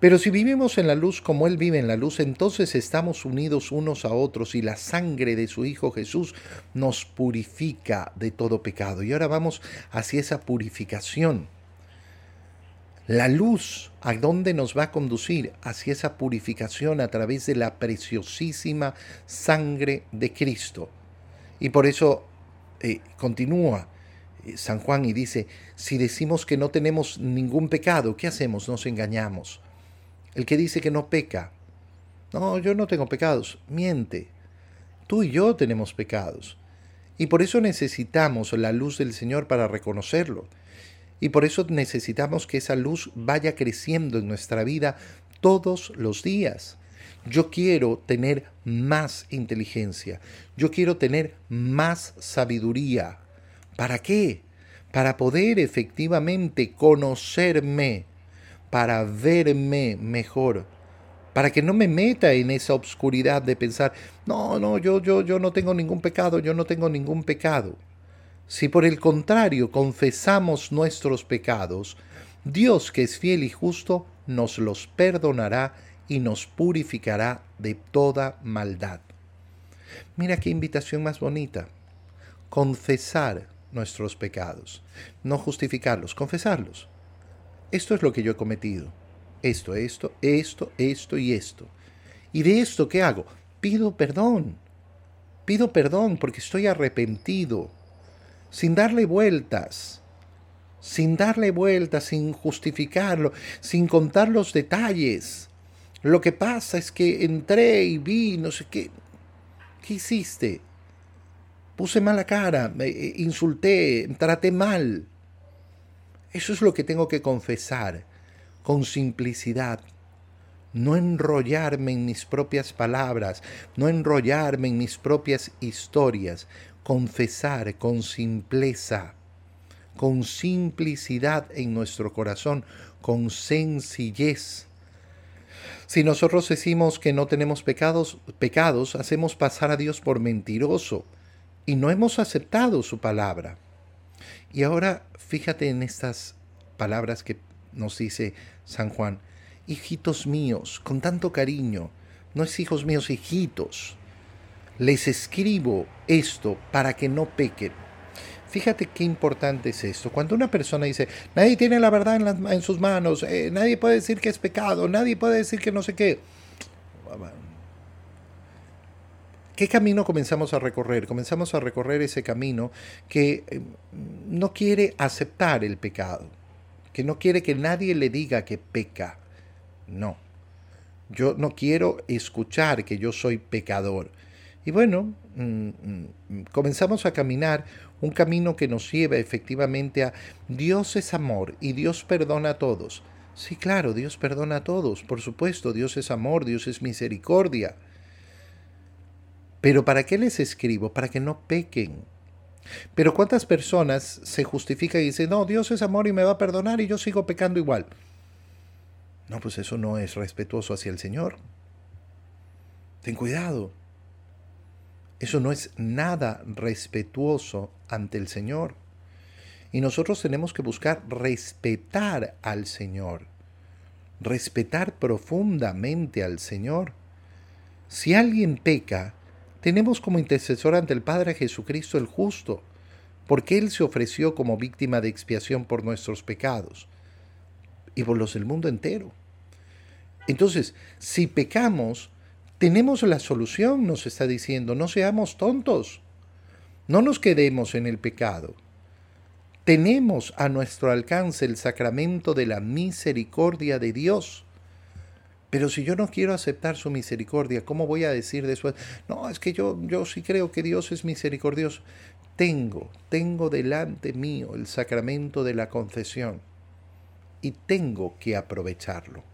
Pero si vivimos en la luz como Él vive en la luz, entonces estamos unidos unos a otros y la sangre de su Hijo Jesús nos purifica de todo pecado. Y ahora vamos hacia esa purificación. La luz, ¿a dónde nos va a conducir? Hacia esa purificación a través de la preciosísima sangre de Cristo. Y por eso eh, continúa eh, San Juan y dice, si decimos que no tenemos ningún pecado, ¿qué hacemos? Nos engañamos. El que dice que no peca, no, yo no tengo pecados, miente. Tú y yo tenemos pecados. Y por eso necesitamos la luz del Señor para reconocerlo. Y por eso necesitamos que esa luz vaya creciendo en nuestra vida todos los días. Yo quiero tener más inteligencia. Yo quiero tener más sabiduría. ¿Para qué? Para poder efectivamente conocerme para verme mejor, para que no me meta en esa obscuridad de pensar, no, no, yo, yo, yo no tengo ningún pecado, yo no tengo ningún pecado. Si por el contrario confesamos nuestros pecados, Dios que es fiel y justo nos los perdonará y nos purificará de toda maldad. Mira qué invitación más bonita. Confesar nuestros pecados, no justificarlos, confesarlos. Esto es lo que yo he cometido. Esto, esto, esto, esto y esto. ¿Y de esto qué hago? Pido perdón. Pido perdón porque estoy arrepentido. Sin darle vueltas. Sin darle vueltas, sin justificarlo, sin contar los detalles. Lo que pasa es que entré y vi, no sé qué. ¿Qué hiciste? Puse mala cara, eh, insulté, traté mal. Eso es lo que tengo que confesar, con simplicidad. No enrollarme en mis propias palabras, no enrollarme en mis propias historias, confesar con simpleza, con simplicidad en nuestro corazón, con sencillez. Si nosotros decimos que no tenemos pecados, pecados, hacemos pasar a Dios por mentiroso y no hemos aceptado su palabra. Y ahora fíjate en estas palabras que nos dice San Juan. Hijitos míos, con tanto cariño, no es hijos míos, hijitos. Les escribo esto para que no pequen. Fíjate qué importante es esto. Cuando una persona dice, nadie tiene la verdad en, sus manos, eh, nadie puede decir que es pecado, nadie puede decir que no sé qué. ¿Qué camino comenzamos a recorrer? Comenzamos a recorrer ese camino que eh, no quiere aceptar el pecado, que no quiere que nadie le diga que peca. No, yo no quiero escuchar que yo soy pecador. Y bueno, mm, mm, comenzamos a caminar un camino que nos lleva efectivamente a Dios es amor y Dios perdona a todos. Sí, claro, Dios perdona a todos, por supuesto, Dios es amor, Dios es misericordia. Pero ¿para qué les escribo? Para que no pequen. Pero ¿cuántas personas se justifican y dicen, no, Dios es amor y me va a perdonar y yo sigo pecando igual? No, pues eso no es respetuoso hacia el Señor. Ten cuidado. Eso no es nada respetuoso ante el Señor. Y nosotros tenemos que buscar respetar al Señor, respetar profundamente al Señor. Si alguien peca, tenemos como intercesor ante el Padre Jesucristo el justo, porque Él se ofreció como víctima de expiación por nuestros pecados y por los del mundo entero. Entonces, si pecamos, tenemos la solución, nos está diciendo, no seamos tontos, no nos quedemos en el pecado. Tenemos a nuestro alcance el sacramento de la misericordia de Dios pero si yo no quiero aceptar su misericordia, ¿cómo voy a decir después? No, es que yo, yo sí creo que Dios es misericordioso. Tengo, tengo delante mío el sacramento de la confesión y tengo que aprovecharlo.